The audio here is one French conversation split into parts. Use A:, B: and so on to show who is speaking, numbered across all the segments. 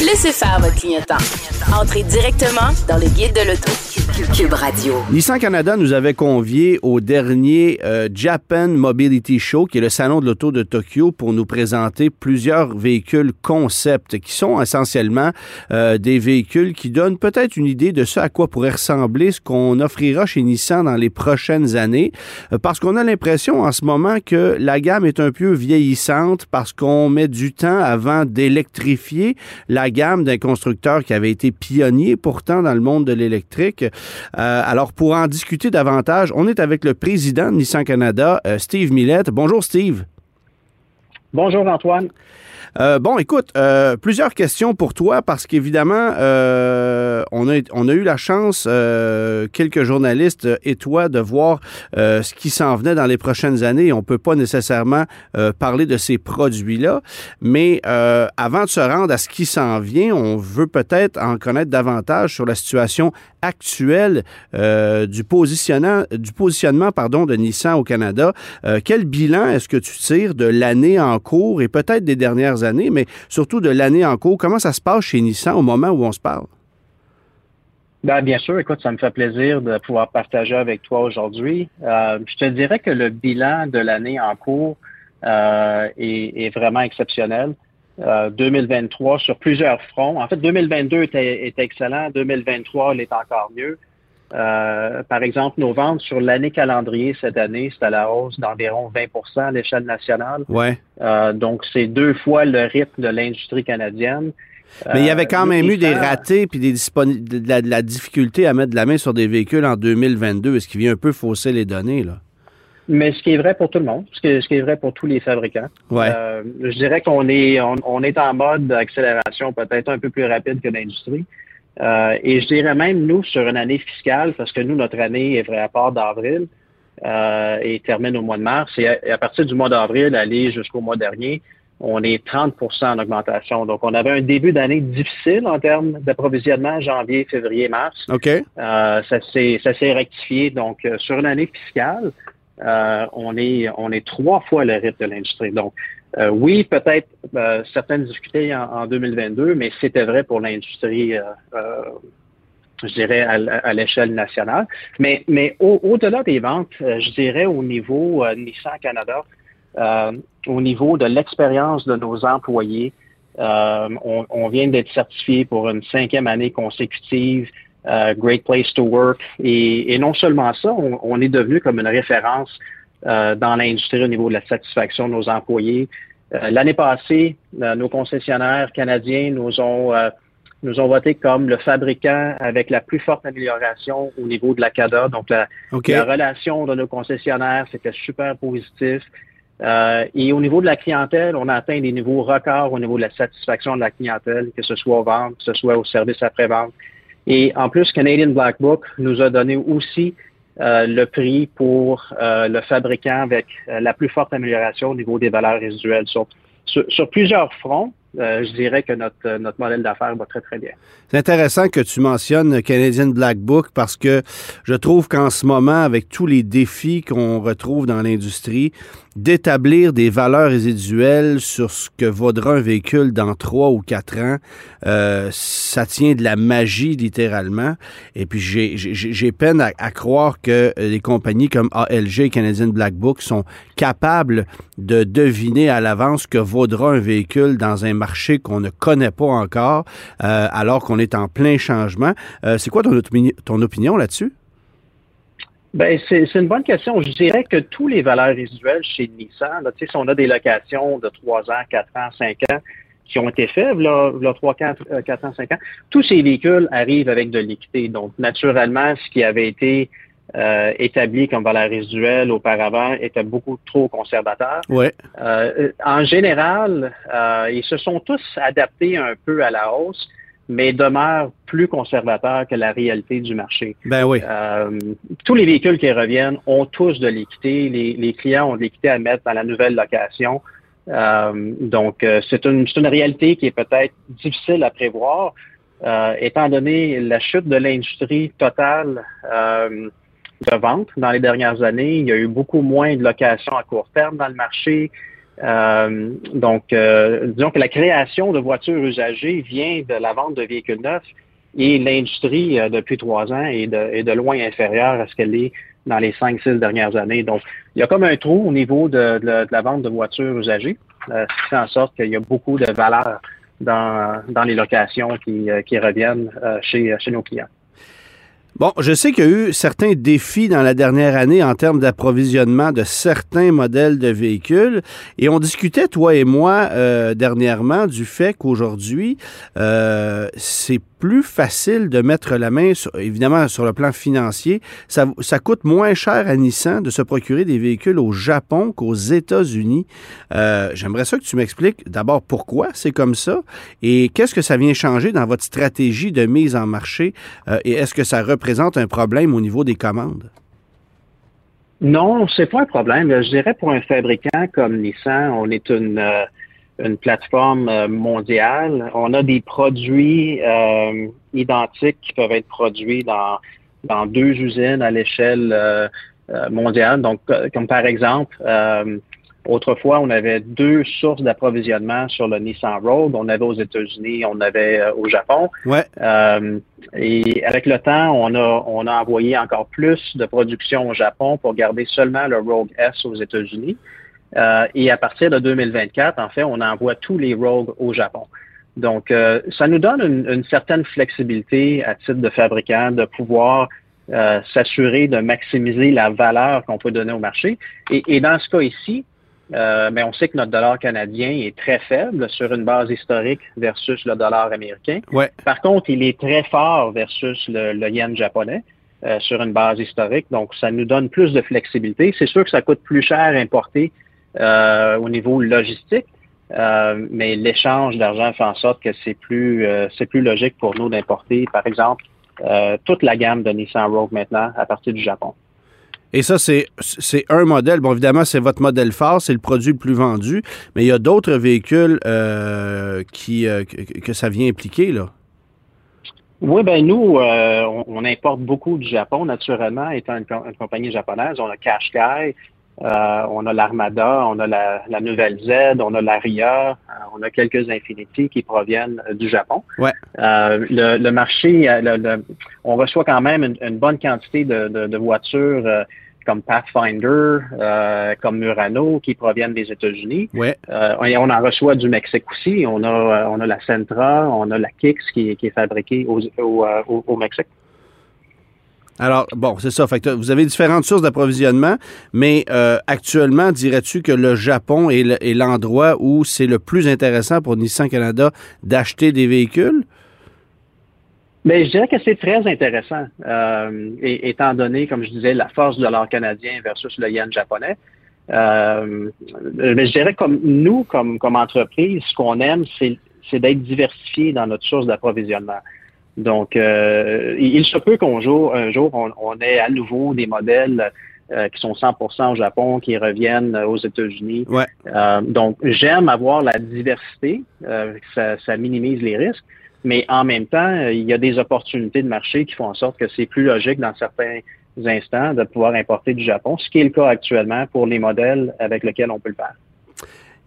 A: Laissez faire votre clientèle. Entrez directement dans le guide de l'auto. Cube Radio.
B: Nissan Canada nous avait conviés au dernier euh, Japan Mobility Show, qui est le salon de l'auto de Tokyo, pour nous présenter plusieurs véhicules concept, qui sont essentiellement euh, des véhicules qui donnent peut-être une idée de ce à quoi pourrait ressembler ce qu'on offrira chez Nissan dans les prochaines années, euh, parce qu'on a l'impression en ce moment que la gamme est un peu vieillissante, parce qu'on met du temps avant d'électrifier la gamme d'un constructeur qui avait été pionnier pourtant dans le monde de l'électrique. Euh, alors, pour en discuter davantage, on est avec le président de Nissan Canada, euh, Steve Millette. Bonjour, Steve.
C: Bonjour, Antoine.
B: Euh, bon, écoute, euh, plusieurs questions pour toi parce qu'évidemment, euh, on, a, on a eu la chance, euh, quelques journalistes et toi, de voir euh, ce qui s'en venait dans les prochaines années. On peut pas nécessairement euh, parler de ces produits-là, mais avant de se rendre à ce qui s'en vient, on veut peut-être en connaître davantage sur la situation actuelle du, positionnement de Nissan au Canada. quel bilan est-ce que tu tires de l'année en cours et peut-être des dernières années, mais surtout de l'année en cours? Comment ça se passe chez Nissan au moment où on se parle?
C: Ben, bien sûr, écoute, ça me fait plaisir de pouvoir partager avec toi aujourd'hui. Euh, je te dirais que le bilan de l'année en cours euh, est, est, vraiment exceptionnel. Euh, 2023 sur plusieurs fronts. En fait, 2022 était, était excellent. 2023 l'est encore mieux. Euh, par exemple, nos ventes sur l'année calendrier cette année, c'est à la hausse d'environ 20% à l'échelle nationale.
B: Ouais.
C: Euh, donc, c'est deux fois le rythme de l'industrie canadienne.
B: Mais il y avait quand même eu des ratés puis des de la, de la, difficulté à mettre de la main sur des véhicules en 2022. Est-ce qui vient un peu fausser les données, là?
C: Mais ce qui est vrai pour tout le monde, ce qui, ce qui est vrai pour tous les fabricants.
B: Ouais.
C: Euh, je dirais qu'on est, on, on, est en mode accélération peut-être un peu plus rapide que l'industrie. Euh, et je dirais même, nous, sur une année fiscale, parce que nous, notre année est vraie à part d'avril euh, et termine au mois de mars, et à, et à partir du mois d'avril, aller jusqu'au mois dernier, on est 30% en augmentation. Donc, on avait un début d'année difficile en termes d'approvisionnement janvier, février, mars.
B: OK.
C: Euh, ça s'est rectifié. Donc, euh, sur une année fiscale, euh, on est on est trois fois le rythme de l'industrie. Donc, euh, oui, peut-être euh, certaines difficultés en, en, 2022, mais c'était vrai pour l'industrie, euh, je dirais, à, à l'échelle nationale. Mais, mais au-delà au des ventes, je dirais au niveau Nissan Canada, au niveau de l'expérience de nos employés, on, on, vient d'être certifié pour une cinquième année consécutive. Uh, Great Place to Work. Et, et non seulement ça, on, on, est devenu comme une référence euh, dans l'industrie au niveau de la satisfaction de nos employés. Euh, L'année passée, euh, nos concessionnaires canadiens nous ont nous ont voté comme le fabricant avec la plus forte amélioration au niveau de la CADA. Donc, la,
B: okay.
C: la relation de nos concessionnaires, c'était super positif. Euh, et au niveau de la clientèle, on a atteint des niveaux records au niveau de la satisfaction de la clientèle, que ce soit aux ventes, que ce soit au service après-vente. Et en plus, Canadian Black Book nous a donné aussi euh, le prix pour euh, le fabricant avec la plus forte amélioration au niveau des valeurs résiduelles. Sur plusieurs fronts, je dirais que notre, notre modèle d'affaires va très, très bien.
B: C'est intéressant que tu mentionnes Canadian Black Book parce que je trouve qu'en ce moment, avec tous les défis qu'on retrouve dans l'industrie, d'établir des valeurs résiduelles sur ce que vaudra un véhicule dans trois ou quatre ans, euh, ça tient de la magie littéralement. Et puis j'ai peine à, croire que les compagnies comme ALG Canadian Black Book sont capables de deviner à l'avance que vaudra un véhicule dans un marché qu'on ne connaît pas encore, euh, alors qu'on est en plein changement. Euh, C'est quoi ton, ton opinion là-dessus?
C: Ben, c'est une bonne question. Je dirais que tous les valeurs résiduelles chez Nissan, là, si on a des locations de 3 ans, 4 ans, 5 ans qui ont été faites, là, là 3, 4, 4 ans, 5 ans, tous ces véhicules arrivent avec de l'équité. Donc, naturellement, ce qui avait été euh, établi comme valeur résiduelle auparavant était beaucoup trop conservateur.
B: Ouais.
C: Euh, en général, euh, ils se sont tous adaptés un peu à la hausse mais demeure plus conservateur que la réalité du marché.
B: Ben oui.
C: Euh, tous les véhicules qui reviennent ont tous de l'équité. Les, les, clients ont de l'équité à mettre dans la nouvelle location. donc, c'est une, une réalité qui est peut-être difficile à prévoir, étant donné la chute de l'industrie totale de vente dans les dernières années. Il y a eu beaucoup moins de locations à court terme dans le marché. Euh, donc, euh, disons que la création de voitures usagées vient de la vente de véhicules neufs et l'industrie, euh, depuis trois ans, est de, est de, loin inférieure à ce qu'elle est dans les cinq, six dernières années. Donc, il y a comme un trou au niveau de, de, la vente de voitures usagées, ce qui fait en sorte qu'il y a beaucoup de valeur dans, dans les locations qui, qui reviennent chez, chez nos clients.
B: Bon, je sais qu'il y a eu certains défis dans la dernière année en termes d'approvisionnement de certains modèles de véhicules. Et on discutait, toi et moi, euh, dernièrement, du fait qu'aujourd'hui, euh, c'est plus facile de mettre la main, évidemment, sur le plan financier. Ça, coûte moins cher à Nissan de se procurer des véhicules au Japon qu'aux États-Unis. Euh, J'aimerais ça que tu m'expliques d'abord pourquoi c'est comme ça et qu'est-ce que ça vient changer dans votre stratégie de mise en marché euh, et est-ce que ça représente un problème au niveau des commandes?
C: Non, c'est pas un problème. Je dirais pour un fabricant comme Nissan, on est une... Euh, une plateforme euh, mondiale. On a des produits euh, identiques qui peuvent être produits dans, dans deux usines à l'échelle euh, mondiale. Donc, comme par exemple, autrefois, on avait deux sources d'approvisionnement sur le Nissan Road. On avait aux États-Unis, on avait au Japon.
B: Ouais.
C: et avec le temps, on a, on a envoyé encore plus de production au Japon pour garder seulement le Rogue S aux États-Unis. Euh, et à partir de 2024, en fait, on envoie tous les Rogue au Japon. Donc, euh, ça nous donne une, certaine flexibilité à titre de fabricant de pouvoir euh, s'assurer de maximiser la valeur qu'on peut donner au marché. Et, dans ce cas ici, mais ben, on sait que notre dollar canadien est très faible sur une base historique versus le dollar américain.
B: Ouais.
C: Par contre, il est très fort versus le, le yen japonais. sur une base historique. Donc, ça nous donne plus de flexibilité. C'est sûr que ça coûte plus cher à importer euh, au niveau logistique. Euh, mais l'échange d'argent fait en sorte que c'est plus euh, c'est plus logique pour nous d'importer, par exemple, toute la gamme de Nissan Rogue maintenant à partir du Japon.
B: Et ça, c'est, c'est un modèle. Bon, évidemment, c'est votre modèle phare, c'est le produit le plus vendu, mais il y a d'autres véhicules qui, que, ça vient impliquer, là.
C: Oui, ben nous, on, importe beaucoup du Japon, naturellement, étant une, une compagnie japonaise. On a Qashqai, euh, on a l'Armada, on a la, Nouvelle Z, on a l'Aria, euh, on a quelques Infinity qui proviennent euh, du Japon.
B: Ouais.
C: le, marché, on reçoit quand même une, bonne quantité de, voitures comme Pathfinder, comme Murano, qui proviennent des États-Unis.
B: Ouais.
C: et on en reçoit du Mexique aussi. On a, on a la Sentra, on a la Kicks qui, est fabriquée au, au Mexique.
B: Alors, bon, c'est ça. Fait vous avez différentes sources d'approvisionnement, mais euh, actuellement, dirais-tu que le Japon est l'endroit où c'est le plus intéressant pour Nissan Canada d'acheter des véhicules?
C: Mais je dirais que c'est très intéressant, euh, étant donné, comme je disais, la force du dollar canadien versus le yen japonais. Euh, mais je dirais comme nous, comme, comme entreprise, ce qu'on aime, c'est d'être diversifié dans notre source d'approvisionnement. Donc, euh, il se peut qu'un jour, un jour, on, ait à nouveau des modèles euh, qui sont 100% au Japon, qui reviennent aux États-Unis.
B: Ouais.
C: Euh, donc, j'aime avoir la diversité, ça, ça, minimise les risques, mais en même temps, il y a des opportunités de marché qui font en sorte que c'est plus logique dans certains instants de pouvoir importer du Japon, ce qui est le cas actuellement pour les modèles avec lesquels on peut le faire.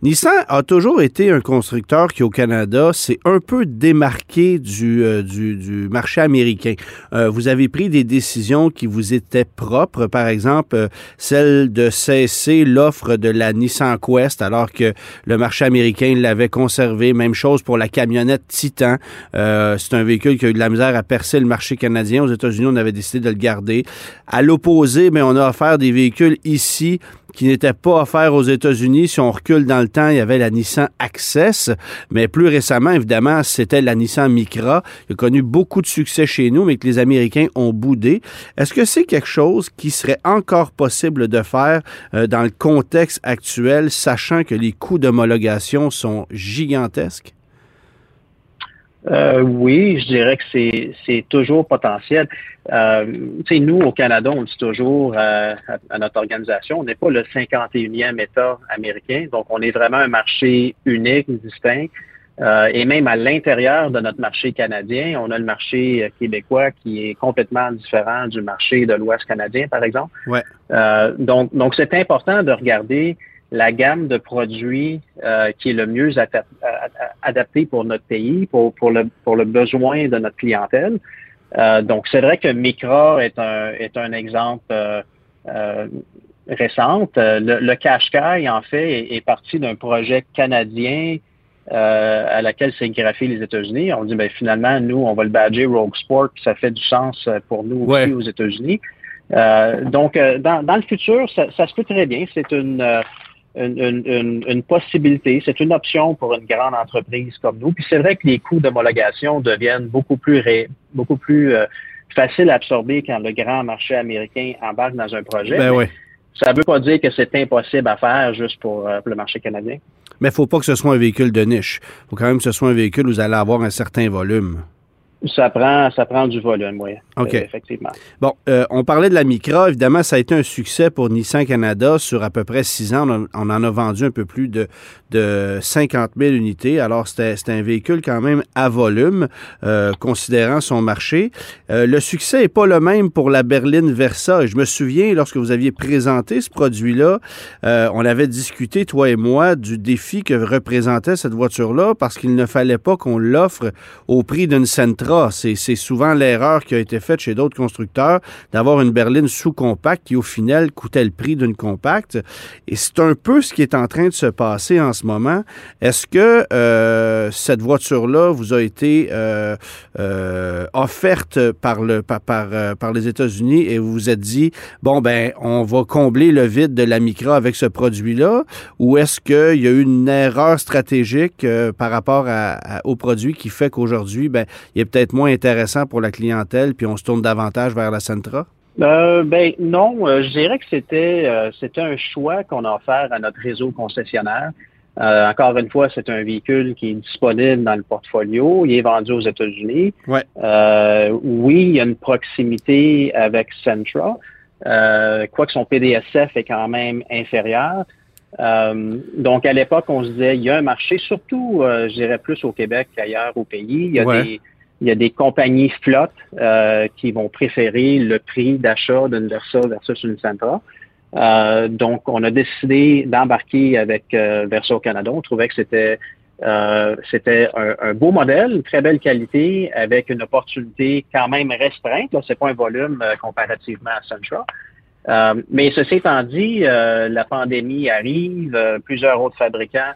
B: Nissan a toujours été un constructeur qui, au Canada, s'est un peu démarqué du, euh, du, marché américain. Euh, vous avez pris des décisions qui vous étaient propres, par exemple, euh, celle de cesser l'offre de la Nissan Quest alors que le marché américain l'avait conservé. Même chose pour la camionnette Titan. C'est un véhicule qui a eu de la misère à percer le marché canadien. Aux États-Unis, on avait décidé de le garder. À l'opposé, mais on a offert des véhicules ici qui n'était pas offert aux États-Unis. Si on recule dans le temps, il y avait la Nissan Access, mais plus récemment, évidemment, c'était la Nissan Micra, qui a connu beaucoup de succès chez nous, mais que les Américains ont boudé. Est-ce que c'est quelque chose qui serait encore possible de faire euh, dans le contexte actuel, sachant que les coûts d'homologation sont gigantesques?
C: Euh, oui, je dirais que c'est toujours potentiel. Euh, nous, au Canada, on dit toujours à, notre organisation, on n'est pas le 51e État américain, donc on est vraiment un marché unique, distinct. Euh, et même à l'intérieur de notre marché canadien, on a le marché québécois qui est complètement différent du marché de l'Ouest canadien, par exemple.
B: Ouais.
C: Euh, donc, donc c'est important de regarder la gamme de produits euh, qui est le mieux adapté pour notre pays, pour, pour, le, pour le besoin de notre clientèle. Euh, donc, c'est vrai que Micra est un, est un exemple euh, euh récent. Le, le Qashqai, en fait, est, parti d'un projet canadien à laquelle s'est graphié les États-Unis. On dit, ben, finalement, nous, on va le badger Rogue Sport, puis ça fait du sens pour nous aussi aux États-Unis. donc, dans, dans, le futur, ça, ça, se peut très bien. C'est une une, une, possibilité, c'est une option pour une grande entreprise comme nous. Puis c'est vrai que les coûts d'homologation deviennent beaucoup plus beaucoup plus euh, faciles à absorber quand le grand marché américain embarque dans un projet.
B: Ben
C: Ça ne veut pas dire que c'est impossible à faire juste pour, euh, pour le marché canadien.
B: Mais il ne faut pas que ce soit un véhicule de niche. Il faut quand même que ce soit un véhicule où vous allez avoir un certain volume.
C: Ça prend, ça prend du volume, oui.
B: OK.
C: Euh, effectivement.
B: Bon, euh, on parlait de la Micra. Évidemment, ça a été un succès pour Nissan Canada. Sur à peu près six ans, on, en a vendu un peu plus de, de 50 000 unités. Alors, c'était un véhicule quand même à volume, euh, considérant son marché. le succès n'est pas le même pour la berline Versa. Je me souviens, lorsque vous aviez présenté ce produit-là, on avait discuté, toi et moi, du défi que représentait cette voiture-là parce qu'il ne fallait pas qu'on l'offre au prix d'une Sentra c'est souvent l'erreur qui a été faite chez d'autres constructeurs d'avoir une berline sous-compacte qui, au final, coûtait le prix d'une compacte. Et c'est un peu ce qui est en train de se passer en ce moment. Est-ce que euh, cette voiture-là vous a été euh, euh, offerte par, le, par, par, les États-Unis et vous vous êtes dit, bon, ben, on va combler le vide de la Micra avec ce produit-là? Ou est-ce qu'il y a eu une erreur stratégique par rapport au produit qui fait qu'aujourd'hui, ben, il y a peut-être être moins intéressant pour la clientèle, puis on se tourne davantage vers la Sentra?
C: Euh, ben non, euh, je dirais que c'était euh, c'était un choix qu'on a offert à notre réseau concessionnaire. encore une fois, c'est un véhicule qui est disponible dans le portfolio. Il est vendu aux États-Unis.
B: Ouais.
C: oui, il y a une proximité avec Sentra, quoique son PDSF est quand même inférieur. donc, à l'époque, on se disait, il y a un marché, surtout, je dirais plus au Québec qu'ailleurs au pays. Il y a des il y a des compagnies flottes euh, qui vont préférer le prix d'achat d'une Versa versus une Sentra. Euh, donc, on a décidé d'embarquer avec euh, Versa au Canada. On trouvait que c'était c'était un, beau modèle, une très belle qualité, avec une opportunité quand même restreinte. Là, c'est pas un volume comparativement à Sentra. mais ceci étant dit, la pandémie arrive, plusieurs autres fabricants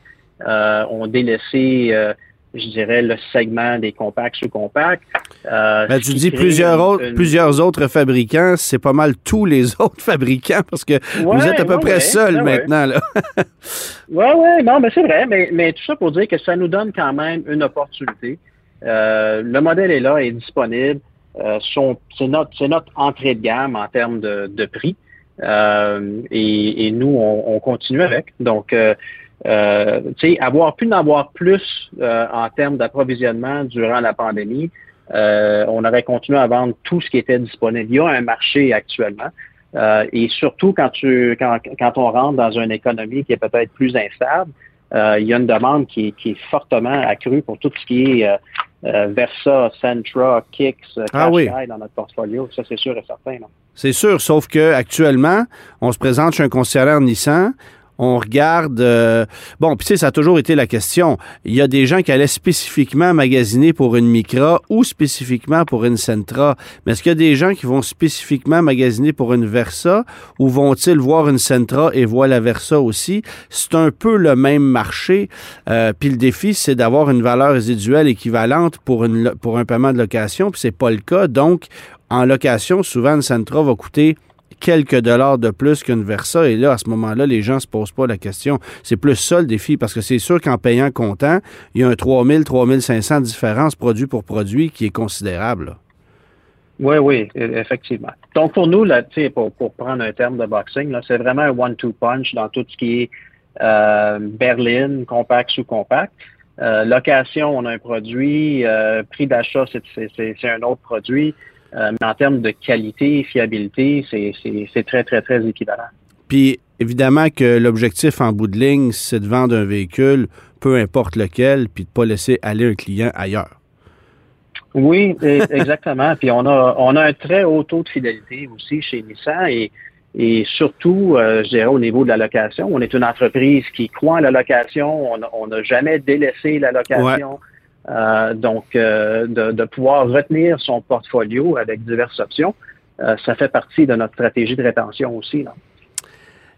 C: ont délaissé je dirais, le segment des compacts sous-compacts.
B: Euh, ben, tu dis plusieurs autres, plusieurs autres fabricants, c'est pas mal tous les autres fabricants parce que vous êtes à peu près seul maintenant. Là.
C: oui, oui, non, mais c'est vrai, mais, mais, tout ça pour dire que ça nous donne quand même une opportunité. Euh, le modèle est là, est disponible. Euh, c'est notre, notre, entrée de gamme en termes de, de prix. Euh, et, et, nous, on, on, continue avec. Donc, euh, euh, avoir pu en avoir plus euh, en termes d'approvisionnement durant la pandémie, euh, on aurait continué à vendre tout ce qui était disponible. Il y a un marché actuellement. Euh, et surtout quand tu quand, quand on rentre dans une économie qui est peut-être plus instable, il y a une demande qui est, qui est fortement accrue pour tout ce qui est Versa, Centra, Kicks, ah dans notre portfolio. Ça, c'est sûr et certain.
B: C'est sûr, sauf que actuellement, on se présente chez un concessionnaire Nissan, on regarde. Euh, bon, puis tu sais, ça a toujours été la question. Il y a des gens qui allaient spécifiquement magasiner pour une Micra ou spécifiquement pour une Sentra. Mais est-ce qu'il y a des gens qui vont spécifiquement magasiner pour une Versa ou vont-ils voir une Sentra et voir la Versa aussi? C'est un peu le même marché. Euh, puis le défi, c'est d'avoir une valeur résiduelle équivalente pour un paiement de location, puis c'est pas le cas. Donc, en location, souvent, une Sentra va coûter quelques dollars de plus qu'une Versa. Et là, à ce moment-là, les gens ne se posent pas la question. C'est plus ça le défi, parce que c'est sûr qu'en payant comptant, il y a un 3000, 3500 différence produit pour produit qui est considérable.
C: Oui, oui, effectivement. Donc, pour nous, là, pour, pour prendre un terme de boxing, c'est vraiment un one-two punch dans tout ce qui est euh, berline, compact, sous-compact. location, on a un produit. prix d'achat, c'est un autre produit. Mais en termes de qualité, fiabilité, c'est très, très, très équivalent.
B: Puis, évidemment que l'objectif en bout de ligne, c'est de vendre un véhicule, peu importe lequel, puis de ne pas laisser aller un client ailleurs.
C: Oui, exactement. puis on a, on a un très haut taux de fidélité aussi chez Nissan et, et surtout, euh, je dirais, au niveau de la location. On est une entreprise qui croit en la location. On n'a jamais délaissé la location. Euh, donc, euh, de, de, pouvoir retenir son portfolio avec diverses options, ça fait partie de notre stratégie de rétention aussi. Là.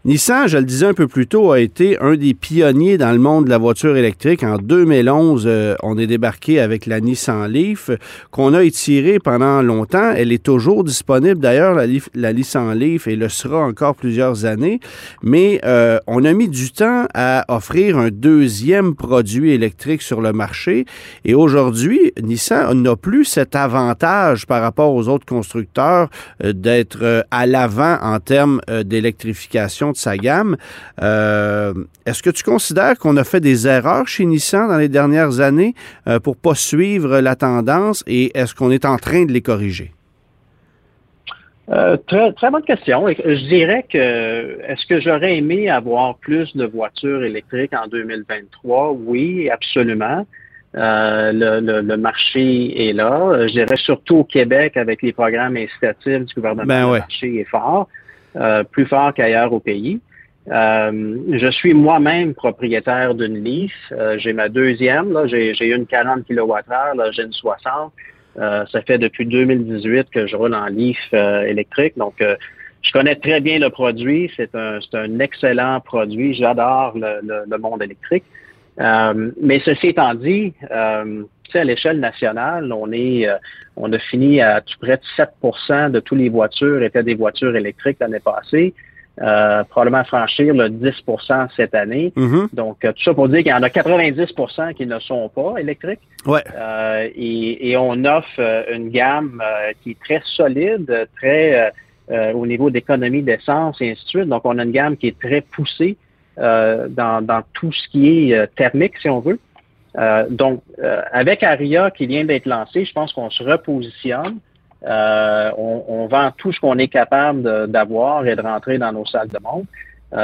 B: Nissan, je le disais un peu plus tôt, a été un des pionniers dans le monde de la voiture électrique. En 2011, euh, on est débarqué avec la Nissan Leaf, qu'on a étirée pendant longtemps. Elle est toujours disponible, d'ailleurs, la, Nissan Leaf, et le sera encore plusieurs années. Mais euh, on a mis du temps à offrir un deuxième produit électrique sur le marché. Et aujourd'hui, Nissan n'a plus cet avantage par rapport aux autres constructeurs euh, d'être à l'avant en termes d'électrification sa gamme. Euh, est-ce que tu considères qu'on a fait des erreurs chez Nissan dans les dernières années euh, pour pas suivre la tendance et est-ce qu'on est en train de les corriger?
C: Euh, très, très bonne question. Je dirais que est-ce que j'aurais aimé avoir plus de voitures électriques en 2023? Oui, absolument. le, marché est là. Je dirais surtout au Québec avec les programmes incitatifs du gouvernement, ben le marché est fort. Euh, plus fort qu'ailleurs au pays. Euh, je suis moi-même propriétaire d'une Leaf. Euh, j'ai ma deuxième. Là, j'ai, une 40 kWh, là, j'ai une 60. ça fait depuis 2018 que je roule en Leaf électrique. Donc, je connais très bien le produit. C'est un, un excellent produit. J'adore le, le, monde électrique. mais ceci étant dit, à l'échelle nationale, on est, euh, on a fini à tout près de 7% de toutes les voitures étaient des voitures électriques l'année passée. Euh, probablement franchir le 10% cette année. Mm-hmm. Donc, euh, tout ça pour dire qu'il y en a 90% qui ne sont pas électriques.
B: Ouais.
C: et, et, on offre une gamme qui est très solide, très au niveau d'économie d'essence et ainsi de suite. Donc, on a une gamme qui est très poussée dans, dans tout ce qui est thermique, si on veut. Euh, donc, euh, avec Aria qui vient d'être lancé, je pense qu'on se repositionne. Euh, on, vend tout ce qu'on est capable d'avoir et de rentrer dans nos salles de monde.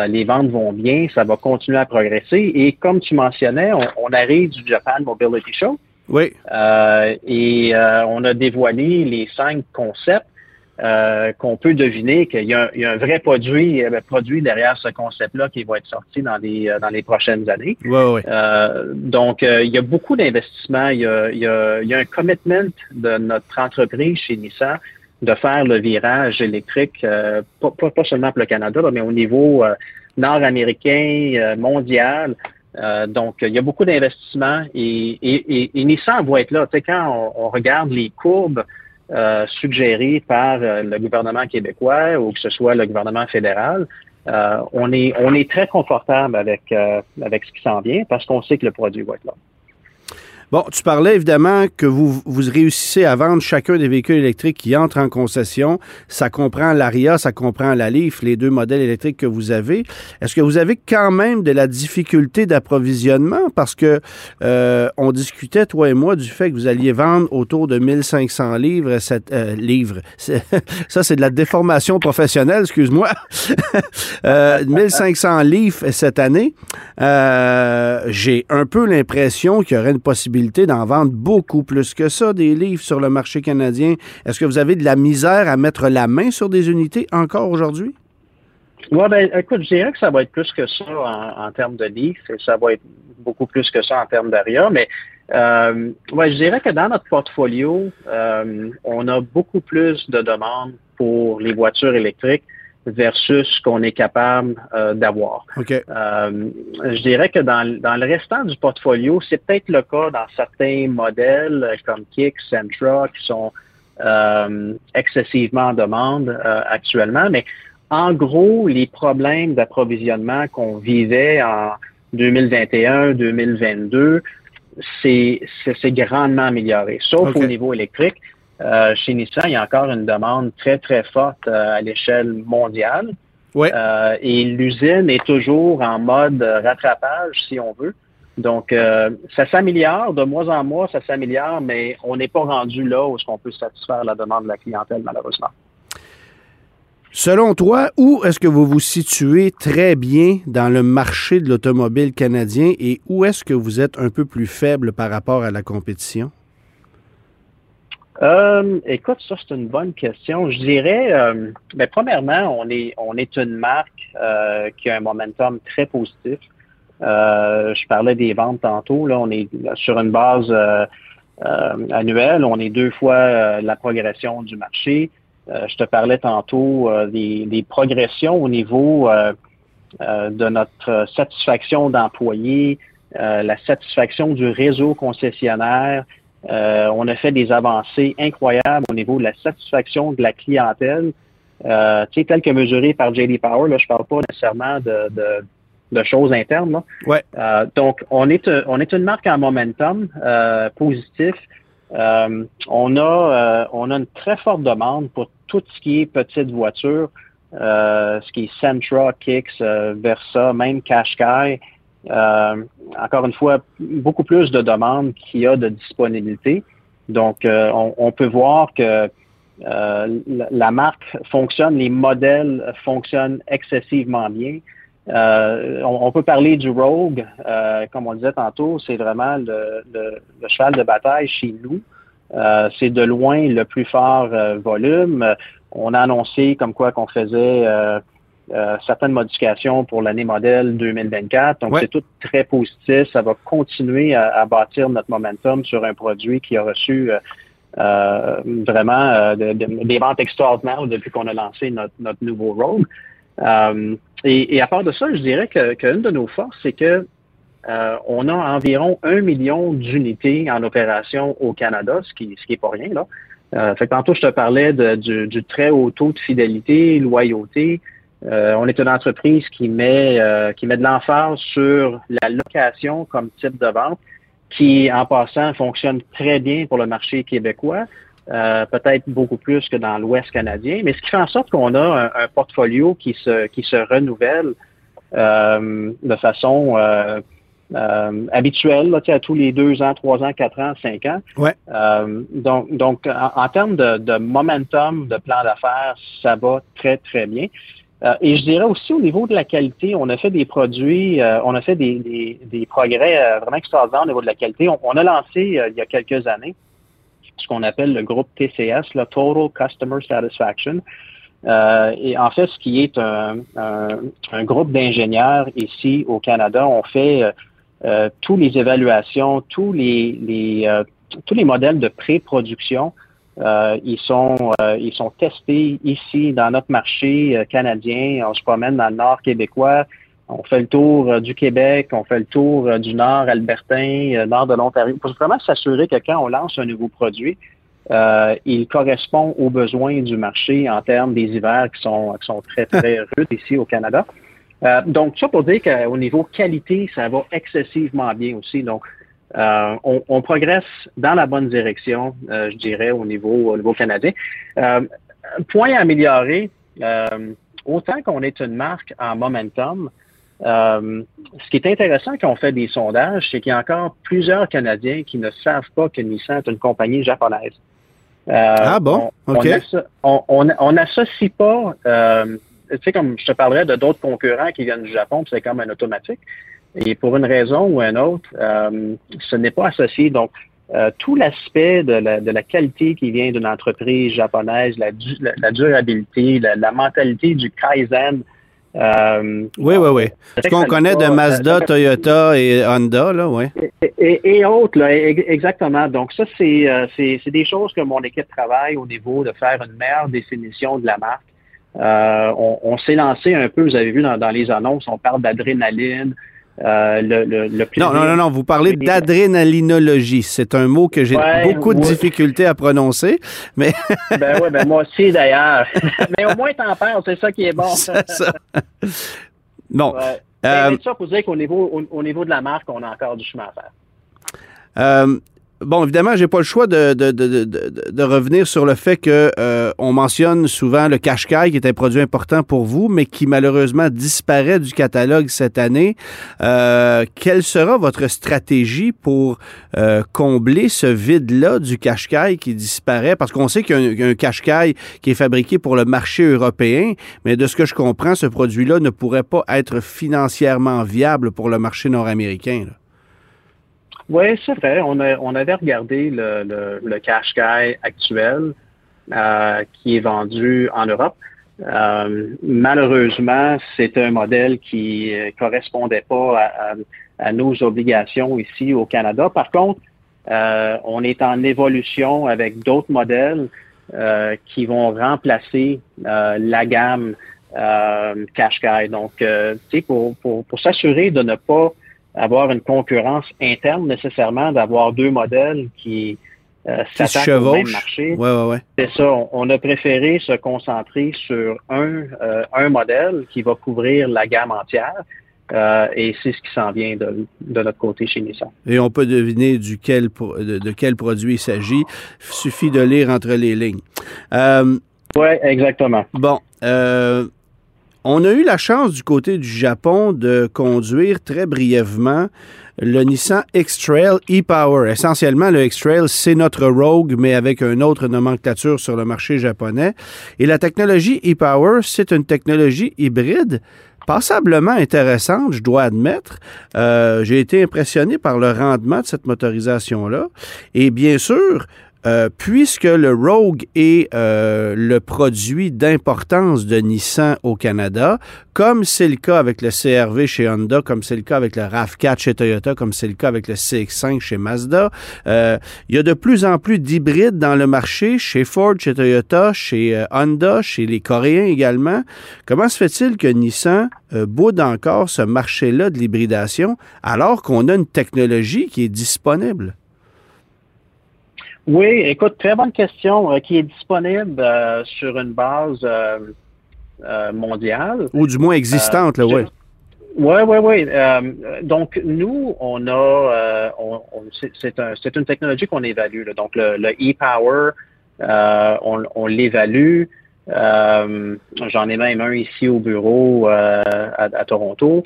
C: les ventes vont bien, ça va continuer à progresser. Et comme tu mentionnais, on, arrive du Japan Mobility Show.
B: Oui.
C: et on a dévoilé les cinq concepts euh, qu'on peut deviner qu'il y, a un vrai produit, euh, produit derrière ce concept-là qui va être sorti dans les, euh, dans les prochaines années. donc, il y a beaucoup d'investissements. Il, il, y a un commitment de notre entreprise chez Nissan de faire le virage électrique, pas, pas, seulement pour le Canada, mais au niveau nord-américain, mondial. donc, il y a beaucoup d'investissements et, et, et, Nissan va être là. Tu sais, quand on regarde les courbes euh, par euh, le gouvernement québécois ou que ce soit le gouvernement fédéral, euh, on est on est très confortable avec avec ce qui s'en vient parce qu'on sait que le produit va être là.
B: Bon, tu parlais évidemment que vous, vous réussissez à vendre chacun des véhicules électriques qui entrent en concession. Ça comprend l'Aria, ça comprend la Leaf, les deux modèles électriques que vous avez. Est-ce que vous avez quand même de la difficulté d'approvisionnement? Parce que euh, on discutait, toi et moi, du fait que vous alliez vendre autour de 1500 livres. Cette, euh, livres. Ça, c'est de la déformation professionnelle, excuse-moi. euh, 1500 livres cette année. Euh, j'ai un peu l'impression qu'il y aurait une possibilité d'en vendre beaucoup plus que ça, des livres sur le marché canadien. Est-ce que vous avez de la misère à mettre la main sur des unités encore aujourd'hui?
C: Oui, ben, écoute, je dirais que ça va être plus que ça en, termes de livres, et ça va être beaucoup plus que ça en termes d'ARIA, mais euh, ouais, je dirais que dans notre portfolio, euh, on a beaucoup plus de demandes pour les voitures électriques versus ce qu'on est capable euh, d'avoir.
B: Euh,
C: je dirais que dans, dans, le restant du portfolio, c'est peut-être le cas dans certains modèles euh, comme Kick, Sentra, qui sont excessivement en demande actuellement, mais en gros, les problèmes d'approvisionnement qu'on vivait en 2021-2022, c'est grandement amélioré, sauf au niveau électrique. Euh, chez Nissan, il y a encore une demande très, très forte euh, à l'échelle mondiale.
B: Euh,
C: et l'usine est toujours en mode rattrapage, si on veut. Donc, ça s'améliore de mois en mois, ça s'améliore, mais on n'est pas rendu là où est-ce qu'on peut satisfaire la demande de la clientèle, malheureusement.
B: Selon toi, où est-ce que vous vous situez très bien dans le marché de l'automobile canadien et où est-ce que vous êtes un peu plus faible par rapport à la compétition?
C: Euh, écoute, ça c'est une bonne question. Je dirais, euh, ben, premièrement, on est on est une marque euh, qui a un momentum très positif. je parlais des ventes tantôt. Là, on est sur une base annuelle. On est deux fois la progression du marché. Euh, je te parlais tantôt euh, des, progressions au niveau euh, de notre satisfaction d'employés, la satisfaction du réseau concessionnaire. On a fait des avancées incroyables au niveau de la satisfaction de la clientèle, euh, tu sais, tel que mesuré par JD Power. Là, je parle pas nécessairement de, choses internes. donc, on est, on est une marque en momentum positif. Euh, on a euh, on a une très forte demande pour tout ce qui est petite voiture, euh, ce qui est Sentra, Kicks, Versa, même Qashqai. Encore une fois, beaucoup plus de demandes qu'il y a de disponibilité. Donc, on, peut voir que la, marque fonctionne, les modèles fonctionnent excessivement bien. on, peut parler du Rogue, comme on disait tantôt, c'est vraiment le, cheval de bataille chez nous. Euh, c'est de loin le plus fort euh, volume. On a annoncé comme quoi qu'on faisait euh, certaines modifications pour l'année modèle 2024. Donc, c'est tout très positif. Ça va continuer à, bâtir notre momentum sur un produit qui a reçu vraiment des ventes extraordinaires depuis qu'on a lancé notre, nouveau Rogue. Et, et, à part de ça, je dirais qu'une de nos forces, c'est que euh, on a environ un million d'unités en opération au Canada, ce qui, ce qui est pas rien là. Euh, fait que tantôt je te parlais du, très haut taux de fidélité, loyauté. Euh, on est une entreprise qui met qui met de l'emphase sur la location comme type de vente, qui en passant fonctionne très bien pour le marché québécois. peut-être beaucoup plus que dans l'Ouest canadien, mais ce qui fait en sorte qu'on a un, portfolio qui se qui se renouvelle de façon euh, habituel, à tous les deux ans, trois ans, quatre ans, cinq ans.
B: Ouais.
C: Euh, donc, donc en, termes de, momentum, de plan d'affaires, ça va très, très bien. Euh, et je dirais aussi au niveau de la qualité, on a fait des produits, on a fait des, des, progrès vraiment extraordinaires au niveau de la qualité. On, a lancé il y a quelques années ce qu'on appelle le groupe TCS, le Total Customer Satisfaction. et en fait, ce qui est un, un groupe d'ingénieurs ici au Canada, on fait euh, tous les évaluations, tous les, les euh, tous les modèles de pré-production, euh, ils sont ils sont testés ici dans notre marché canadien. On se promène dans le nord québécois. On fait le tour du Québec, on fait le tour du nord albertain, nord de l'Ontario, pour vraiment s'assurer que quand on lance un nouveau produit, il correspond aux besoins du marché en termes des hivers qui sont, qui sont très, très rudes ici au Canada. Euh, donc, ça pour dire qu'au niveau qualité, ça va excessivement bien aussi. Donc, euh, on, progresse dans la bonne direction, euh, je dirais, au niveau, au niveau canadien. point à améliorer, autant qu'on est une marque en momentum, ce qui est intéressant quand on fait des sondages, c'est qu'il y a encore plusieurs Canadiens qui ne savent pas que Nissan est une compagnie japonaise.
B: ah bon? OK.
C: On n'associe pas tu sais, comme je te parlerais de d'autres concurrents qui viennent du Japon, c'est comme un automatique. Et pour une raison ou une autre, euh, ce n'est pas associé. Donc, euh, tout l'aspect de la, de la, qualité qui vient d'une entreprise japonaise, la, la, durabilité, la, mentalité du Kaizen.
B: Euh, oui, oui, oui. Ce qu'on connaît de Mazda, Toyota et Honda, là, oui.
C: Et, et, autres, là, exactement. Donc, ça, c'est des choses que mon équipe travaille au niveau de faire une meilleure définition de la marque. Euh, on, s'est lancé un peu, vous avez vu dans, les annonces, on parle d'adrénaline. Euh, le, le,
B: non, non, non, non, vous parlez d'adrénalinologie. C'est un mot que j'ai beaucoup de difficultés à prononcer. Mais...
C: ben oui, ben moi aussi d'ailleurs. mais au moins, t'en parles, c'est ça qui est bon.
B: c'est ça. Bon.
C: Ouais. Euh, ça pour dire qu'au niveau, au, niveau de la marque, on a encore du chemin à faire.
B: Euh, bon, évidemment, j'ai pas le choix de, de, de, de, revenir sur le fait que euh, on mentionne souvent le Qashqai, qui est un produit important pour vous, mais qui malheureusement disparaît du catalogue cette année. Euh, quelle sera votre stratégie pour euh, combler ce vide-là du Qashqai qui disparaît? Parce qu'on sait qu'il y a un, un Qashqai qui est fabriqué pour le marché européen, mais de ce que je comprends, ce produit-là ne pourrait pas être financièrement viable pour le marché nord-américain.
C: Oui, c'est vrai. On, avait regardé le, le Qashqai actuel euh, qui est vendu en Europe. Euh, malheureusement, c'est un modèle qui ne euh, correspondait pas à, nos obligations ici au Canada. Par contre, on est en évolution avec d'autres modèles qui vont remplacer la gamme Qashqai. Donc, pour, pour, pour s'assurer de ne pas avoir une concurrence interne nécessairement, d'avoir deux modèles qui euh, s'attaquent au même marché.
B: Ouais, ouais, ouais.
C: C'est ça. On, a préféré se concentrer sur un, euh, un modèle qui va couvrir la gamme entière. Euh, et c'est ce qui s'en vient de, de, notre côté chez Nissan.
B: Et on peut deviner duquel, de, de quel produit il s'agit. Il suffit de lire entre les lignes.
C: Euh, oui, exactement.
B: Bon. On a eu la chance du côté du Japon de conduire très brièvement le Nissan X-Trail e-Power. Essentiellement, le X-Trail, c'est notre Rogue, mais avec une autre nomenclature sur le marché japonais. Et la technologie e-Power, c'est une technologie hybride passablement intéressante, je dois admettre. Euh, j'ai été impressionné par le rendement de cette motorisation-là. Et bien sûr, euh, puisque le Rogue est euh, le produit d'importance de Nissan au Canada, comme c'est le cas avec le CRV chez Honda, comme c'est le cas avec le RAV4 chez Toyota, comme c'est le cas avec le CX5 chez Mazda, euh, il y a de plus en plus d'hybrides dans le marché, chez Ford, chez Toyota, chez Honda, chez les Coréens également. Comment se fait-il que Nissan boude encore ce marché-là de l'hybridation alors qu'on a une technologie qui est disponible?
C: Oui, écoute, très bonne question, euh, qui est disponible euh, sur une base euh, mondiale.
B: Ou du moins existante, là, oui.
C: Oui, oui, oui. donc, nous, on a, on, c'est un, une technologie qu'on évalue. Là. Donc, le e-power, on, on l'évalue. J'en ai même un ici au bureau à, à, Toronto.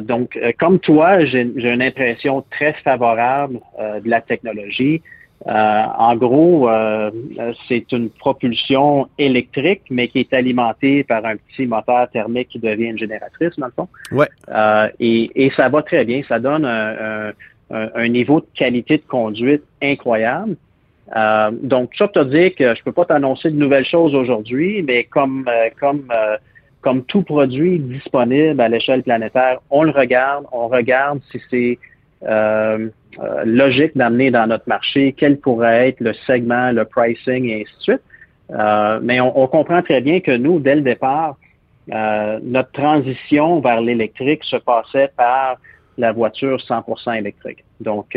C: donc, comme toi, j'ai une impression très favorable de la technologie. Euh, en gros, euh, c'est une propulsion électrique, mais qui est alimentée par un petit moteur thermique qui devient une génératrice, dans le fond.
B: Ouais.
C: Euh, et, ça va très bien. Ça donne un, niveau de qualité de conduite incroyable. donc, ça te dire que je peux pas t'annoncer de nouvelles choses aujourd'hui, mais comme comme comme tout produit disponible à l'échelle planétaire, on le regarde, on regarde si c'est euh, euh, logique d'amener dans notre marché, quel pourrait être le segment, le pricing et ainsi de suite. Euh, mais on, comprend très bien que nous, dès le départ, notre transition vers l'électrique se passait par la voiture 100% électrique. Donc,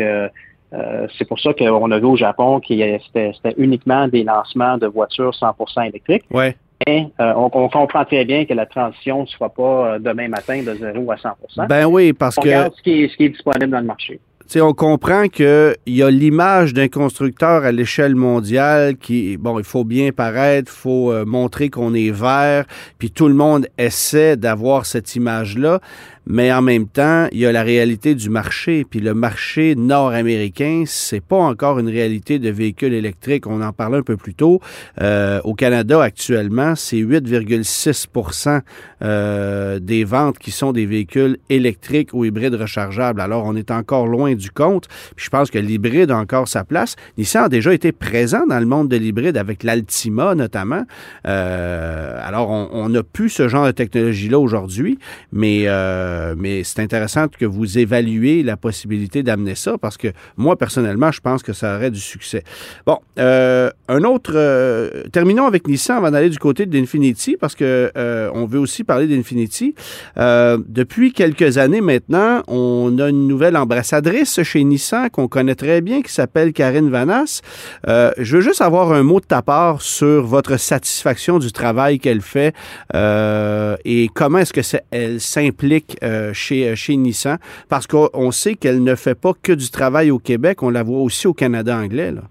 C: c'est pour ça qu'on a vu au Japon que c'était uniquement des lancements de voitures 100% électriques.
B: Ouais.
C: Mais on, comprend très bien que la transition ne sera pas demain matin de 0 à 100
B: Ben oui, parce
C: on
B: que.
C: Regarde ce qui, est, ce qui est disponible dans le marché
B: on comprend qu'il y a l'image d'un constructeur à l'échelle mondiale qui, bon, il faut bien paraître, il faut euh, montrer qu'on est vert, puis tout le monde essaie d'avoir cette image-là mais en même temps, il y a la réalité du marché. Puis le marché nord-américain, c'est pas encore une réalité de véhicules électriques. On en parlait un peu plus tôt. Euh, au Canada, actuellement, c'est 8,6% euh, des ventes qui sont des véhicules électriques ou hybrides rechargeables. Alors, on est encore loin du compte. Puis je pense que l'hybride a encore sa place. Nissan a déjà été présent dans le monde de l'hybride avec l'Altima notamment. Euh, alors, on n'a plus ce genre de technologie-là aujourd'hui, mais euh, euh, mais c'est intéressant que vous évaluez la possibilité d'amener ça parce que moi, personnellement, je pense que ça aurait du succès. Bon, euh, un autre. Euh, terminons avec Nissan avant d'aller du côté d'Infinity parce que on veut aussi parler d'Infinity. depuis quelques années maintenant, on a une nouvelle ambassadrice chez Nissan qu'on connaît très bien qui s'appelle Karine Vanas. je veux juste avoir un mot de ta part sur votre satisfaction du travail qu'elle fait et comment est-ce que elle s'implique chez, chez Nissan, parce qu'on sait qu'elle ne fait pas que du travail au Québec, on la voit aussi au Canada anglais. Là.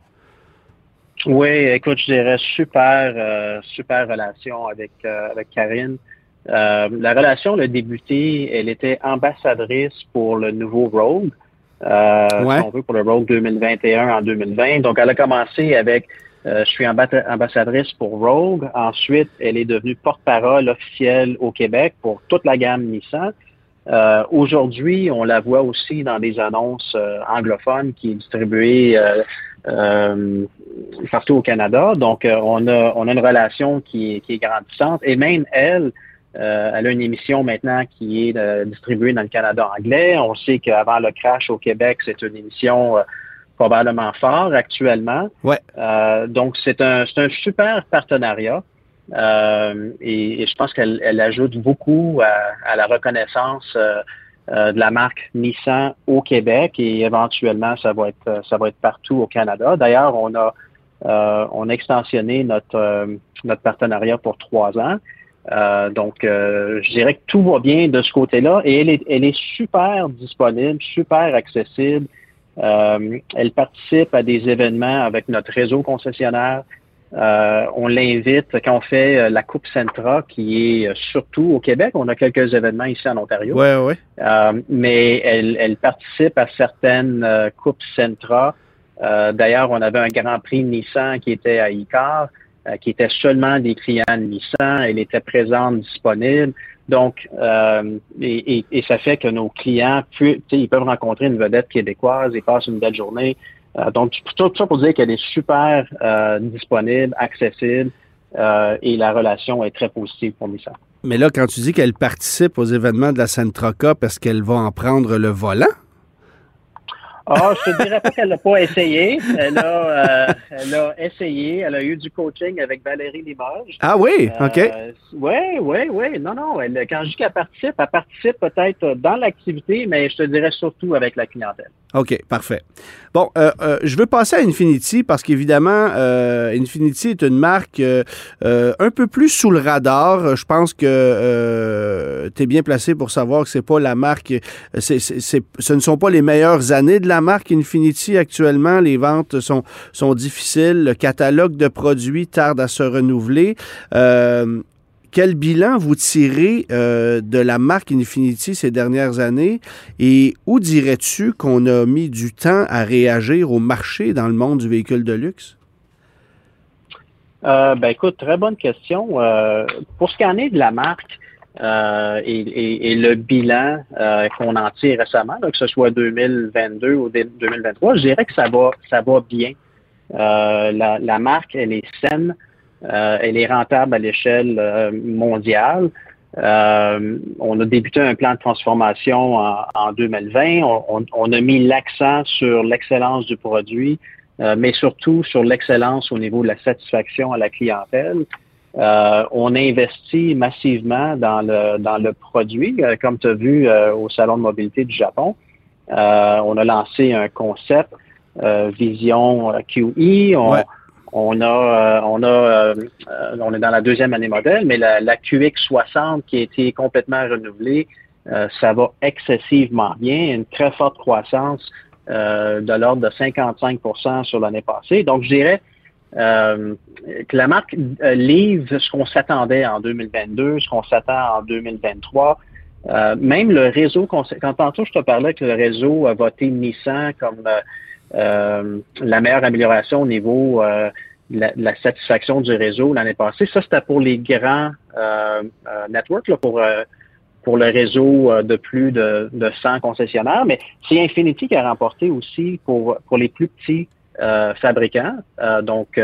C: Oui, écoute, je dirais super, super relation avec, avec Karine. la relation a débuté, elle était ambassadrice pour le nouveau Rogue. Euh, si on veut, pour le Rogue 2021 en 2020. Donc, elle a commencé avec euh, je suis ambassadrice pour Rogue. Ensuite, elle est devenue porte-parole officielle au Québec pour toute la gamme Nissan. Euh, Aujourd'hui, on la voit aussi dans des annonces euh, anglophones qui est distribuée euh, partout au Canada. Donc, on, a, on a une relation qui est, qui est grandissante. Et même elle, euh, elle a une émission maintenant qui est euh, distribuée dans le Canada anglais. On sait qu'avant le crash au Québec, c'est une émission euh, probablement forte actuellement.
B: Ouais.
C: donc, c'est un, un super partenariat. Et, je pense qu'elle ajoute beaucoup à, la reconnaissance de la marque Nissan au Québec et éventuellement, ça va être, ça va être partout au Canada. D'ailleurs, on a, on a extensionné notre, notre partenariat pour trois ans. Euh, donc, euh, je dirais que tout va bien de ce côté-là et elle est, elle est super disponible, super accessible. Euh, elle participe à des événements avec notre réseau concessionnaire. On l'invite quand on fait la Coupe Centra, qui est surtout au Québec. On a quelques événements ici en Ontario.
B: Ouais, ouais.
C: mais elle, elle, participe à certaines Coupes Centra. D'ailleurs, on avait un Grand Prix Nissan qui était à Icar. Euh, qui était seulement des clients Nissan. Elle était présente, disponible. Donc, euh, et, ça fait que nos clients, ils peuvent rencontrer une vedette québécoise, ils passent une belle journée. Euh, donc, tout, ça pour dire qu'elle est super disponible, accessible, et la relation est très positive pour Nissan.
B: Mais là, quand tu dis qu'elle participe aux événements de la Centra Cup, est-ce qu'elle va en prendre le volant?
C: Ah, je te dirais pas qu'elle n'a pas essayé. Elle a, euh, elle a essayé. Elle a eu du coaching avec Valérie Limoges.
B: Ah oui, OK.
C: oui, oui, oui. Non, non. Elle, quand je dis qu'elle participe, elle participe peut-être dans l'activité, mais je te dirais surtout avec la clientèle.
B: OK, parfait. Bon, euh, euh, je veux passer à Infinity parce qu'évidemment, euh, Infinity est une marque un peu plus sous le radar. Je pense que tu es bien placé pour savoir que c'est pas la marque, c'est, ce ne sont pas les meilleures années de la marque Infinity actuellement. Les ventes sont, sont difficiles. Le catalogue de produits tarde à se renouveler. Quel bilan vous tirez euh, de la marque Infinity ces dernières années? Et où dirais-tu qu'on a mis du temps à réagir au marché dans le monde du véhicule de luxe?
C: Euh, ben écoute, très bonne question. Euh, pour ce qui en est de la marque et, le bilan qu'on en tire récemment, que ce soit 2022 ou 2023, je dirais que ça va, ça va bien. La, la, marque, elle est saine. Euh, elle est rentable à l'échelle euh, mondiale. Euh, on a débuté un plan de transformation en, 2020. On, a mis l'accent sur l'excellence du produit, mais surtout sur l'excellence au niveau de la satisfaction à la clientèle. on a investi massivement dans le, dans le produit, comme tu as vu au Salon de mobilité du Japon. on a lancé un concept Vision QE. On, on a, euh, on a, euh, on est dans la deuxième année modèle, mais la, QX60 qui a été complètement renouvelée, euh, ça va excessivement bien, une très forte croissance de l'ordre de 55% sur l'année passée. Donc, je dirais que la marque livre ce qu'on s'attendait en 2022, ce qu'on s'attend en 2023. même le réseau, quand tantôt je te parlais que le réseau a voté Nissan comme euh, la meilleure amélioration au niveau euh, de la, satisfaction du réseau l'année passée. Ça, c'était pour les grands euh, networks, pour, pour le réseau de plus de, de 100 concessionnaires, mais c'est Infinity qui a remporté aussi pour, pour les plus petits fabricants, donc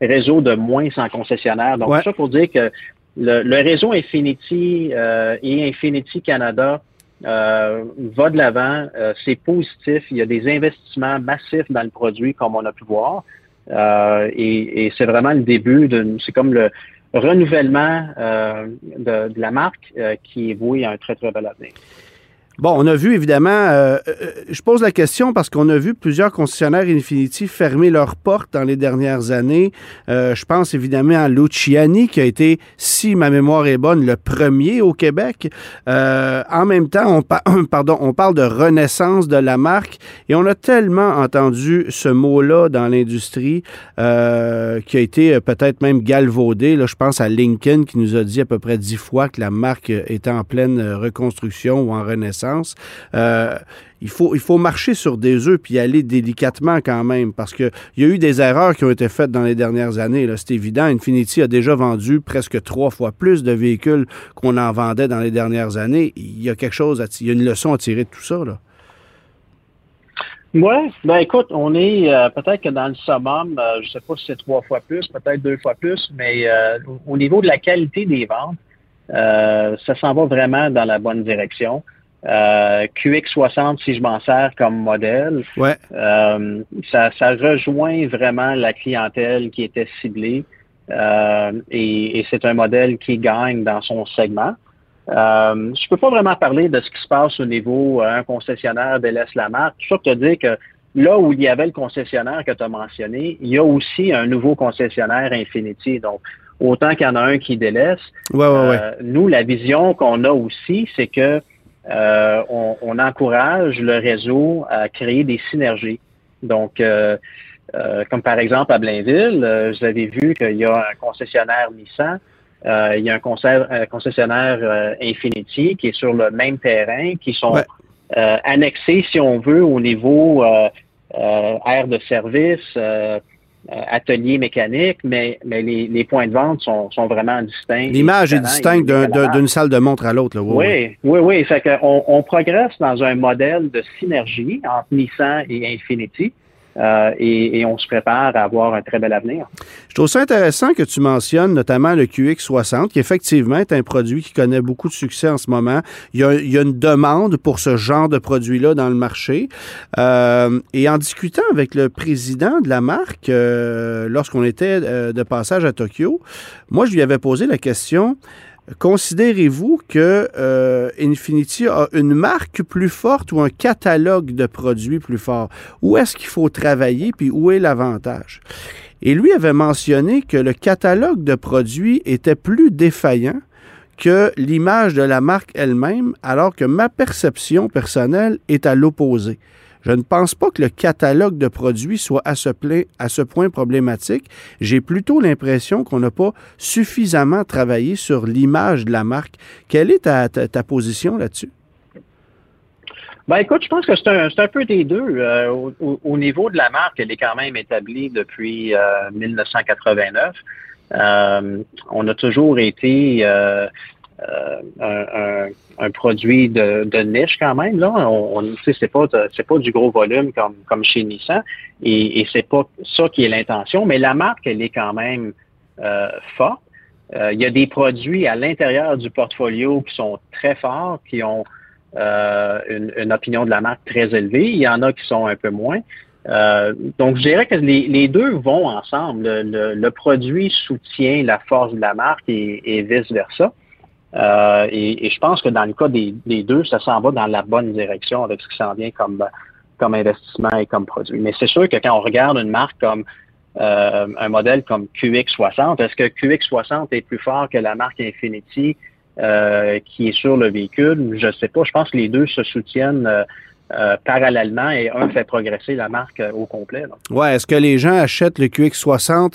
C: réseau de moins 100 concessionnaires. Donc, ça pour dire que le, le réseau Infinity et Infinity Canada euh, va de l'avant, euh, c'est positif. Il y a des investissements massifs dans le produit, comme on a pu voir. Euh, et, c'est vraiment le début c'est comme le renouvellement de, la marque qui est voué à un très, très bel avenir.
B: Bon, on a vu évidemment, euh, euh, je pose la question parce qu'on a vu plusieurs concessionnaires Infinity fermer leurs portes dans les dernières années. Euh, je pense évidemment à Luciani qui a été, si ma mémoire est bonne, le premier au Québec. en même temps, on, pardon, on parle de renaissance de la marque et on a tellement entendu ce mot-là dans l'industrie qui a été peut-être même galvaudé. Là, je pense à Lincoln qui nous a dit à peu près dix fois que la marque était en pleine reconstruction ou en renaissance. Euh, il, faut, il faut marcher sur des œufs puis aller délicatement quand même parce qu'il y a eu des erreurs qui ont été faites dans les dernières années. C'est évident. Infinity a déjà vendu presque trois fois plus de véhicules qu'on en vendait dans les dernières années. Il y a quelque chose, à, il y a une leçon à tirer de tout ça.
C: Oui, ben écoute, on est euh, peut-être que dans le summum, euh, je ne sais pas si c'est trois fois plus, peut-être deux fois plus, mais au niveau de la qualité des ventes, ça s'en va vraiment dans la bonne direction. Euh, QX60, si je m'en sers comme modèle, euh, ça, rejoint vraiment la clientèle qui était ciblée euh, et, c'est un modèle qui gagne dans son segment. Euh, je peux pas vraiment parler de ce qui se passe au niveau un concessionnaire délaisse la marque. Tout ça te dire que là où il y avait le concessionnaire que tu as mentionné, il y a aussi un nouveau concessionnaire Infinity. Donc, autant qu'il y en a un qui délaisse, nous, la vision qu'on a aussi, c'est que euh, on, encourage le réseau à créer des synergies. Donc, euh, euh, comme par exemple à Blainville, vous avez vu qu'il y a un concessionnaire Nissan, il y a un, concessionnaire Infinity qui est sur le même terrain, qui sont annexés, si on veut, au niveau aire de service, euh, atelier mécanique, mais, mais les, points de vente sont, vraiment distincts.
B: L'image est distincte d'une salle de montre à l'autre.
C: Oui, oui, oui. Fait on progresse dans un modèle de synergie entre Nissan et Infinity. Euh, et, on se prépare à avoir un très bel avenir.
B: Je trouve ça intéressant que tu mentionnes notamment le QX60, qui effectivement est un produit qui connaît beaucoup de succès en ce moment. Il y a, une demande pour ce genre de produit-là dans le marché. Euh, et en discutant avec le président de la marque, euh, lorsqu'on était de passage à Tokyo, moi, je lui avais posé la question, Considérez-vous que euh, Infinity a une marque plus forte ou un catalogue de produits plus fort? Où est-ce qu'il faut travailler, puis où est l'avantage? Et lui avait mentionné que le catalogue de produits était plus défaillant que l'image de la marque elle-même, alors que ma perception personnelle est à l'opposé. Je ne pense pas que le catalogue de produits soit à ce, point problématique. J'ai plutôt l'impression qu'on n'a pas suffisamment travaillé sur l'image de la marque. Quelle est ta, position là-dessus?
C: Ben écoute, je pense que c'est un, peu des deux. Euh, au, niveau de la marque, elle est quand même établie depuis 1989. Euh, euh, on a toujours été un, un produit de, de, niche quand même. Là, on, on c'est pas c'est pas du gros volume comme comme chez Nissan et, et c'est pas ça qui est l'intention. Mais la marque, elle est quand même euh, forte. Euh, il y a des produits à l'intérieur du portfolio qui sont très forts, qui ont euh, une, une, opinion de la marque très élevée. Il y en a qui sont un peu moins. Euh, donc, je dirais que les, les deux vont ensemble. Le, le, produit soutient la force de la marque et, et vice versa. Euh, et, je pense que dans le cas des, deux, ça s'en va dans la bonne direction avec ce qui s'en vient comme, comme investissement et comme produit. Mais c'est sûr que quand on regarde une marque comme euh, un modèle comme QX60, est-ce que QX60 est plus fort que la marque Infinity euh, qui est sur le véhicule? Je ne sais pas. Je pense que les deux se soutiennent. Parallèlement et un fait progresser la marque au complet.
B: Ouais, est-ce que les gens achètent le QX60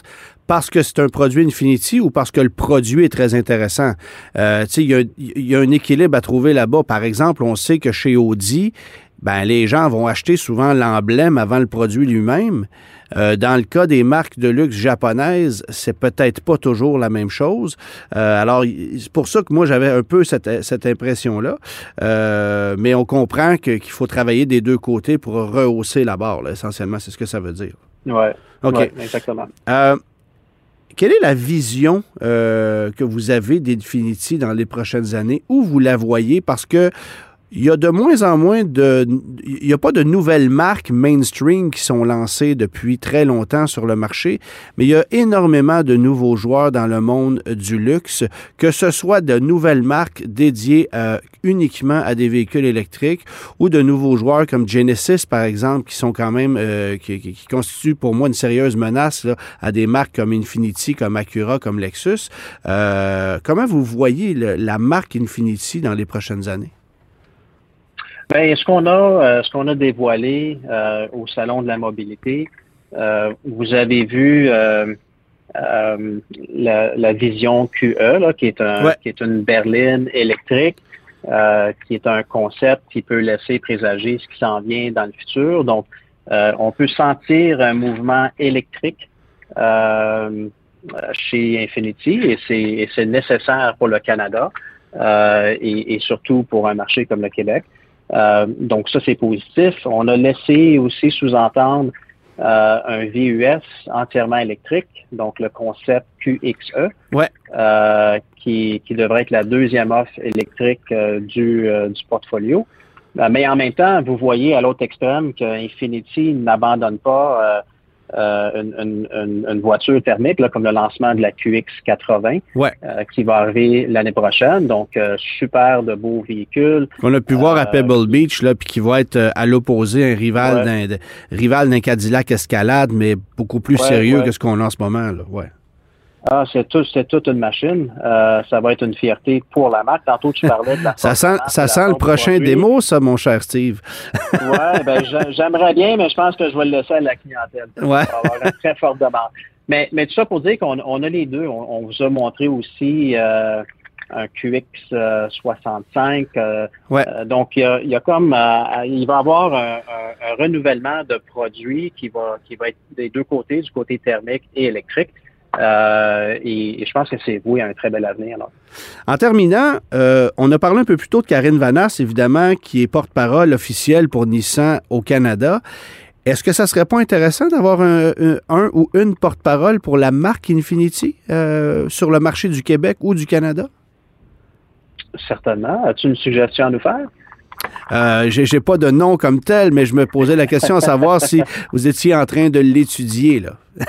B: parce que c'est un produit Infinity ou parce que le produit est très intéressant? Euh, il y, y, a un équilibre à trouver là-bas. Par exemple, on sait que chez Audi, ben, les gens vont acheter souvent l'emblème avant le produit lui-même. Euh, dans le cas des marques de luxe japonaises, c'est peut-être pas toujours la même chose. Euh, alors, c'est pour ça que moi, j'avais un peu cette, cette impression-là. Euh, mais on comprend qu'il faut travailler des deux côtés pour rehausser la barre. essentiellement, c'est ce que ça veut dire.
C: Oui, OK. Ouais, exactement.
B: Quelle est la vision euh, que vous avez d'Infinity dans les prochaines années? Où vous la voyez? Parce que il y a de moins en moins de... Il n'y a pas de nouvelles marques mainstream qui sont lancées depuis très longtemps sur le marché, mais il y a énormément de nouveaux joueurs dans le monde du luxe, que ce soit de nouvelles marques dédiées euh, uniquement à des véhicules électriques ou de nouveaux joueurs comme Genesis, par exemple, qui sont quand même... Euh, qui, qui, constituent pour moi une sérieuse menace là, à des marques comme Infiniti, comme Acura, comme Lexus. Euh, comment vous voyez le, la marque Infiniti dans les prochaines années?
C: Bien, ce qu'on a, euh, ce qu'on a dévoilé euh, au salon de la mobilité, euh, vous avez vu euh, euh, la, la, vision QE, là, qui est un,
B: Ouais.
C: qui est une berline électrique, euh, qui est un concept qui peut laisser présager ce qui s'en vient dans le futur. Donc, euh, on peut sentir un mouvement électrique euh, chez Infinity et c'est nécessaire pour le Canada euh, et, et surtout pour un marché comme le Québec. Euh, donc ça, c'est positif. On a laissé aussi sous-entendre euh, un VUS entièrement électrique, donc le concept QXE,
B: Ouais.
C: euh, qui, qui devrait être la deuxième offre électrique euh, du, euh, du portfolio. Euh, mais en même temps, vous voyez à l'autre extrême que Infinity n'abandonne pas euh, une, une- une- voiture thermique, là, comme le lancement de la QX80,
B: Ouais.
C: euh, qui va arriver l'année prochaine. Donc, euh, super de beaux véhicules.
B: Qu'on a pu voir à Pebble Beach, là, puis qui va être à l'opposé, un rival
C: Ouais.
B: d'un rival d'un Cadillac Escalade, mais beaucoup plus
C: Ouais,
B: sérieux que ce qu'on a en ce moment. Là. Ouais.
C: Ah, c'est tout, c'est toute une machine. Euh, ça va être une fierté pour la marque. Tantôt, tu parlais de la
B: Ça sent, ça sent le prochain démo, ça, mon cher Steve.
C: Ouais, ben, j'a- j'aimerais bien, mais je pense que je vais le laisser à la clientèle.
B: Ouais.
C: Va avoir une très forte demande. Mais, mais tout ça pour dire qu'on on a les deux. On, on vous a montré aussi euh, un QX euh, 65. euh,
B: Ouais.
C: euh, donc, il y, a, il y a comme, euh, il va y avoir un, un- un renouvellement de produits qui va, qui va être des deux côtés, du côté thermique et électrique. Euh, et, et je pense que c'est voué à un très bel avenir. Là.
B: En terminant, euh, on a parlé un peu plus tôt de Karine Vanasse, évidemment, qui est porte-parole officielle pour Nissan au Canada. Est-ce que ça serait pas intéressant d'avoir un, un- un ou une porte-parole pour la marque Infinity euh, sur le marché du Québec ou du Canada?
C: Certainement. As-tu une suggestion à nous faire?
B: Euh, j'ai pas de nom comme tel, mais je me posais la question à savoir si vous étiez en train de l'étudier. là.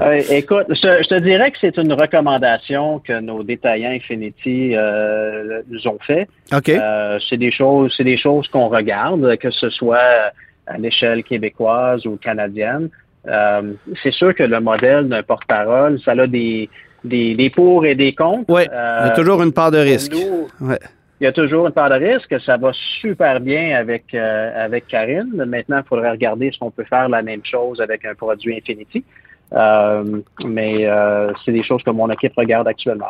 C: Euh, écoute, je, je te dirais que c'est une recommandation que nos détaillants Infinity euh, nous ont fait.
B: OK.
C: Euh, c'est des choses, c'est des choses qu'on regarde, que ce soit à l'échelle québécoise ou canadienne. C'est sûr que le modèle d'un porte-parole, ça a des, des, des pour et des contre.
B: oui, il y a toujours une part de risque.
C: nous,
B: Ouais.
C: Il y a toujours une part de risque. Ça va super bien avec euh, avec Karine. Maintenant, il faudrait regarder si on peut faire la même chose avec un produit Infinity. Euh, mais euh, c'est des choses que mon équipe regarde actuellement.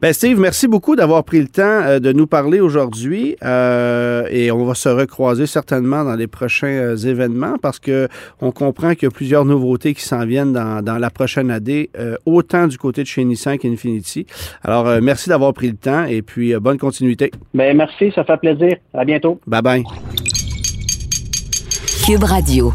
B: Ben Steve, merci beaucoup d'avoir pris le temps euh, de nous parler aujourd'hui euh, et on va se recroiser certainement dans les prochains euh, événements parce que on comprend qu'il y a plusieurs nouveautés qui s'en viennent dans, dans la prochaine année, euh, autant du côté de chez Nissan qu'Infinity. Alors, euh, merci d'avoir pris le temps et puis euh, bonne continuité.
C: Ben, merci, ça fait plaisir. À bientôt.
B: Bye bye.
A: Cube Radio.